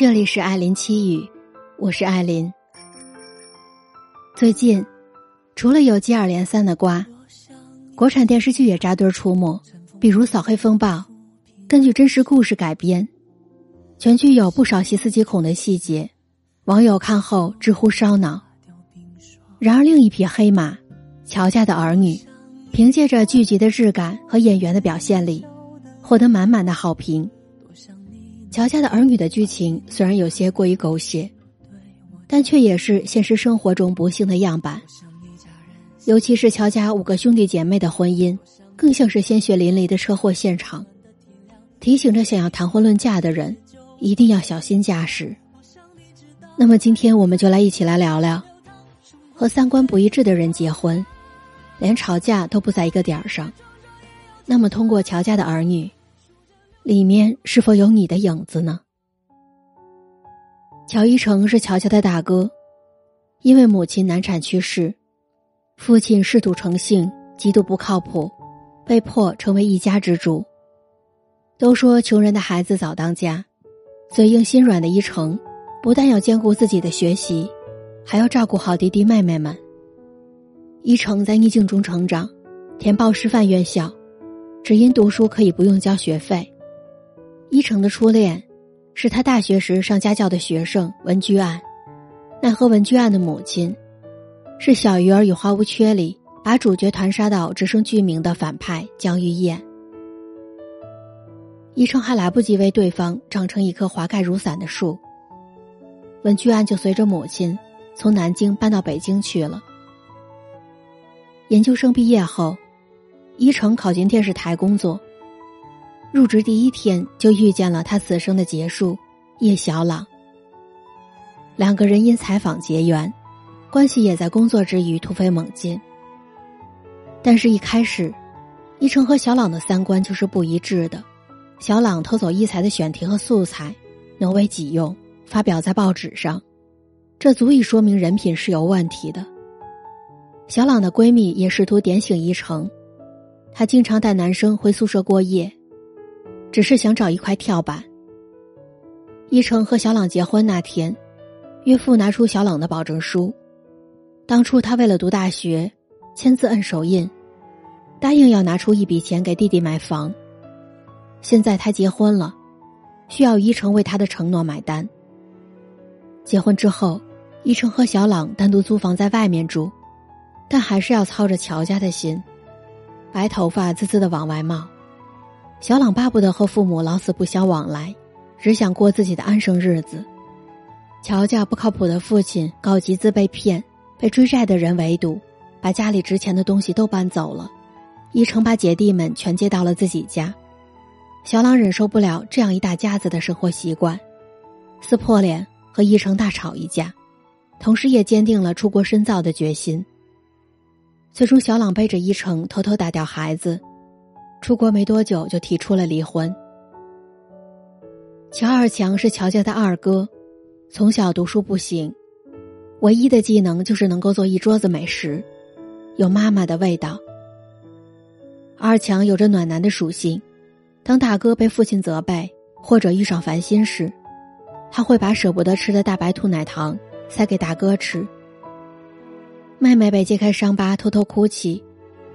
这里是艾琳七语，我是艾琳。最近，除了有接二连三的瓜，国产电视剧也扎堆出没，比如《扫黑风暴》，根据真实故事改编，全剧有不少细思极恐的细节，网友看后直呼烧脑。然而，另一匹黑马，《乔家的儿女》，凭借着剧集的质感和演员的表现力，获得满满的好评。乔家的儿女的剧情虽然有些过于狗血，但却也是现实生活中不幸的样板。尤其是乔家五个兄弟姐妹的婚姻，更像是鲜血淋漓的车祸现场，提醒着想要谈婚论嫁的人一定要小心驾驶。那么，今天我们就来一起来聊聊，和三观不一致的人结婚，连吵架都不在一个点儿上。那么，通过乔家的儿女。里面是否有你的影子呢？乔一成是乔乔的大哥，因为母亲难产去世，父亲嗜赌成性，极度不靠谱，被迫成为一家之主。都说穷人的孩子早当家，嘴硬心软的一成，不但要兼顾自己的学习，还要照顾好弟弟妹妹们。一成在逆境中成长，填报师范院校，只因读书可以不用交学费。一成的初恋，是他大学时上家教的学生文居案。奈何文居案的母亲，是《小鱼儿与花无缺》里把主角团杀到只剩剧名的反派江玉燕。一成还来不及为对方长成一棵华盖如伞的树，文居案就随着母亲从南京搬到北京去了。研究生毕业后，一成考进电视台工作。入职第一天就遇见了他此生的结束，叶小朗。两个人因采访结缘，关系也在工作之余突飞猛进。但是，一开始，一成和小朗的三观就是不一致的。小朗偷走一才的选题和素材，挪为己用，发表在报纸上，这足以说明人品是有问题的。小朗的闺蜜也试图点醒一成，她经常带男生回宿舍过夜。只是想找一块跳板。一成和小朗结婚那天，岳父拿出小朗的保证书，当初他为了读大学，签字摁手印，答应要拿出一笔钱给弟弟买房。现在他结婚了，需要一成为他的承诺买单。结婚之后，一成和小朗单独租房在外面住，但还是要操着乔家的心，白头发滋滋的往外冒。小朗巴不得和父母老死不相往来，只想过自己的安生日子。乔家不靠谱的父亲搞集资被骗，被追债的人围堵，把家里值钱的东西都搬走了。一成把姐弟们全接到了自己家。小朗忍受不了这样一大家子的生活习惯，撕破脸和一成大吵一架，同时也坚定了出国深造的决心。最终，小朗背着一成偷偷打掉孩子。出国没多久就提出了离婚。乔二强是乔家的二哥，从小读书不行，唯一的技能就是能够做一桌子美食，有妈妈的味道。二强有着暖男的属性，当大哥被父亲责备或者遇上烦心事，他会把舍不得吃的大白兔奶糖塞给大哥吃。妹妹被揭开伤疤偷偷哭泣，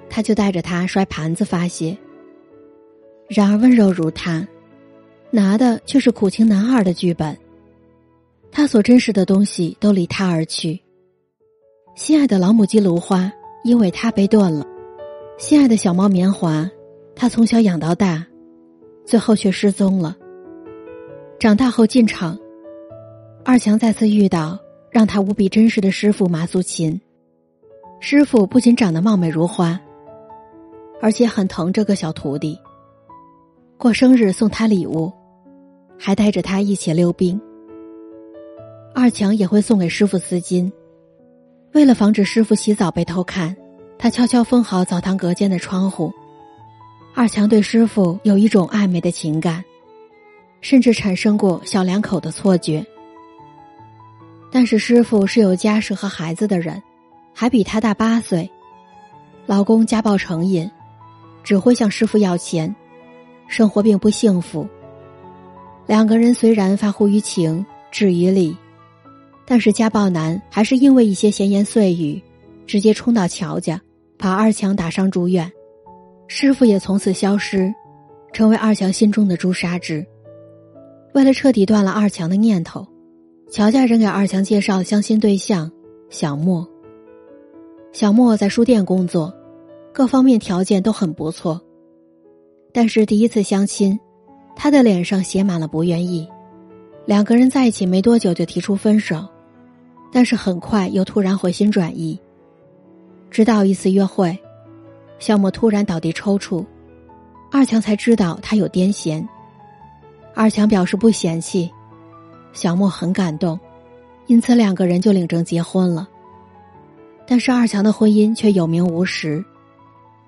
他就带着她摔盘子发泄。然而温柔如他，拿的却是苦情男二的剧本。他所珍视的东西都离他而去。心爱的老母鸡芦花因为他被断了，心爱的小猫棉花，他从小养到大，最后却失踪了。长大后进厂，二强再次遇到让他无比珍视的师傅马苏琴。师傅不仅长得貌美如花，而且很疼这个小徒弟。过生日送他礼物，还带着他一起溜冰。二强也会送给师傅丝巾，为了防止师傅洗澡被偷看，他悄悄封好澡堂隔间的窗户。二强对师傅有一种暧昧的情感，甚至产生过小两口的错觉。但是师傅是有家室和孩子的人，还比他大八岁，老公家暴成瘾，只会向师傅要钱。生活并不幸福。两个人虽然发乎于情，至于理。但是家暴男还是因为一些闲言碎语，直接冲到乔家，把二强打伤住院，师傅也从此消失，成为二强心中的朱砂痣。为了彻底断了二强的念头，乔家人给二强介绍相亲对象小莫。小莫在书店工作，各方面条件都很不错。但是第一次相亲，他的脸上写满了不愿意。两个人在一起没多久就提出分手。但是很快又突然回心转意。直到一次约会，小莫突然倒地抽搐，二强才知道他有癫痫。二强表示不嫌弃，小莫很感动，因此两个人就领证结婚了。但是二强的婚姻却有名无实，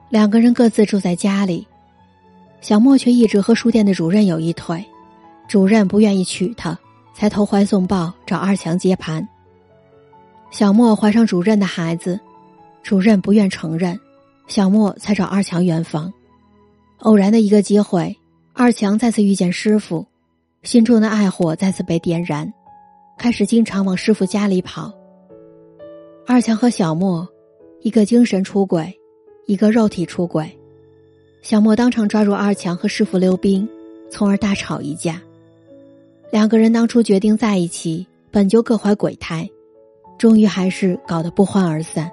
两个人各自住在家里，小莫却一直和书店的主任有一腿，主任不愿意娶她，才投怀送抱找二强接盘。小莫怀上主任的孩子，主任不愿承认，小莫才找二强圆房。偶然的一个机会，二强再次遇见师傅，心中的爱火再次被点燃，开始经常往师傅家里跑。二强和小莫，一个精神出轨，一个肉体出轨。小莫当场抓住二强和师傅溜冰，从而大吵一架。两个人当初决定在一起，本就各怀鬼胎。终于还是搞得不欢而散。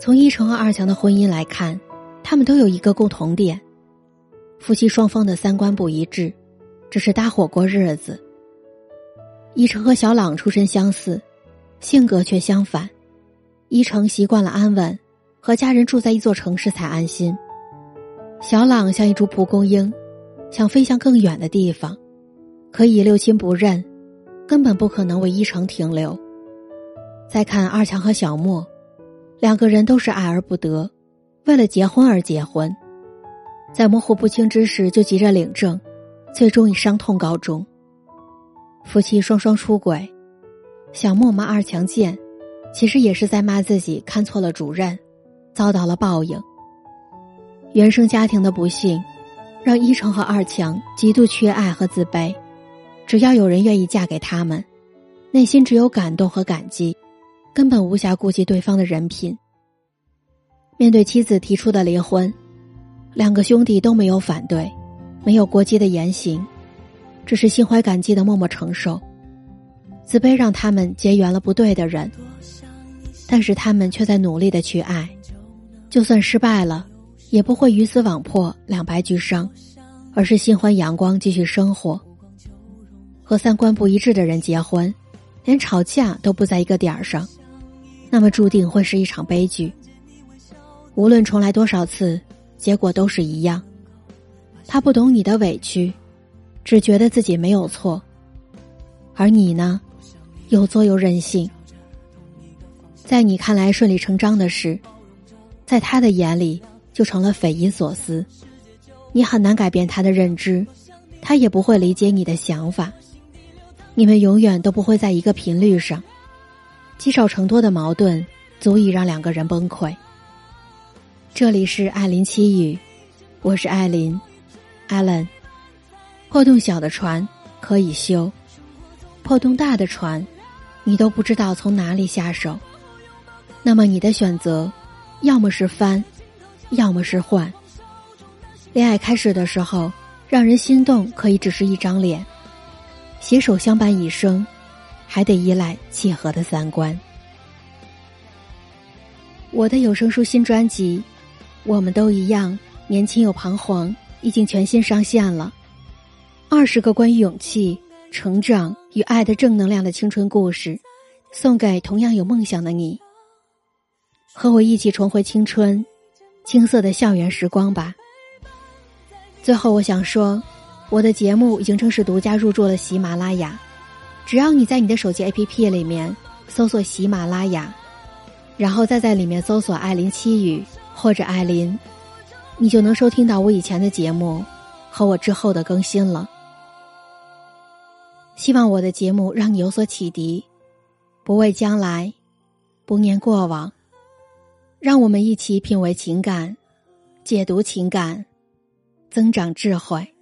从一成和二强的婚姻来看，他们都有一个共同点：夫妻双方的三观不一致，只是搭伙过日子。一成和小朗出身相似，性格却相反。一成习惯了安稳，和家人住在一座城市才安心；小朗像一株蒲公英，想飞向更远的地方，可以六亲不认。根本不可能为一城停留。再看二强和小莫，两个人都是爱而不得，为了结婚而结婚，在模糊不清之时就急着领证，最终以伤痛告终。夫妻双双出轨，小莫骂二强贱，其实也是在骂自己看错了主任，遭到了报应。原生家庭的不幸，让一成和二强极度缺爱和自卑。只要有人愿意嫁给他们，内心只有感动和感激，根本无暇顾及对方的人品。面对妻子提出的离婚，两个兄弟都没有反对，没有过激的言行，只是心怀感激的默默承受。自卑让他们结缘了不对的人，但是他们却在努力的去爱，就算失败了，也不会鱼死网破、两败俱伤，而是心怀阳光继续生活。和三观不一致的人结婚，连吵架都不在一个点儿上，那么注定会是一场悲剧。无论重来多少次，结果都是一样。他不懂你的委屈，只觉得自己没有错，而你呢，又作又任性。在你看来顺理成章的事，在他的眼里就成了匪夷所思。你很难改变他的认知，他也不会理解你的想法。你们永远都不会在一个频率上，积少成多的矛盾足以让两个人崩溃。这里是艾琳七语，我是艾琳，艾伦。破洞小的船可以修，破洞大的船，你都不知道从哪里下手。那么你的选择，要么是翻，要么是换。恋爱开始的时候，让人心动可以只是一张脸。携手相伴一生，还得依赖契合的三观。我的有声书新专辑《我们都一样，年轻又彷徨》已经全新上线了。二十个关于勇气、成长与爱的正能量的青春故事，送给同样有梦想的你。和我一起重回青春，青涩的校园时光吧。最后，我想说。我的节目已经正式独家入驻了喜马拉雅，只要你在你的手机 APP 里面搜索喜马拉雅，然后再在里面搜索“艾琳七语”或者“艾琳”，你就能收听到我以前的节目和我之后的更新了。希望我的节目让你有所启迪，不畏将来，不念过往，让我们一起品味情感，解读情感，增长智慧。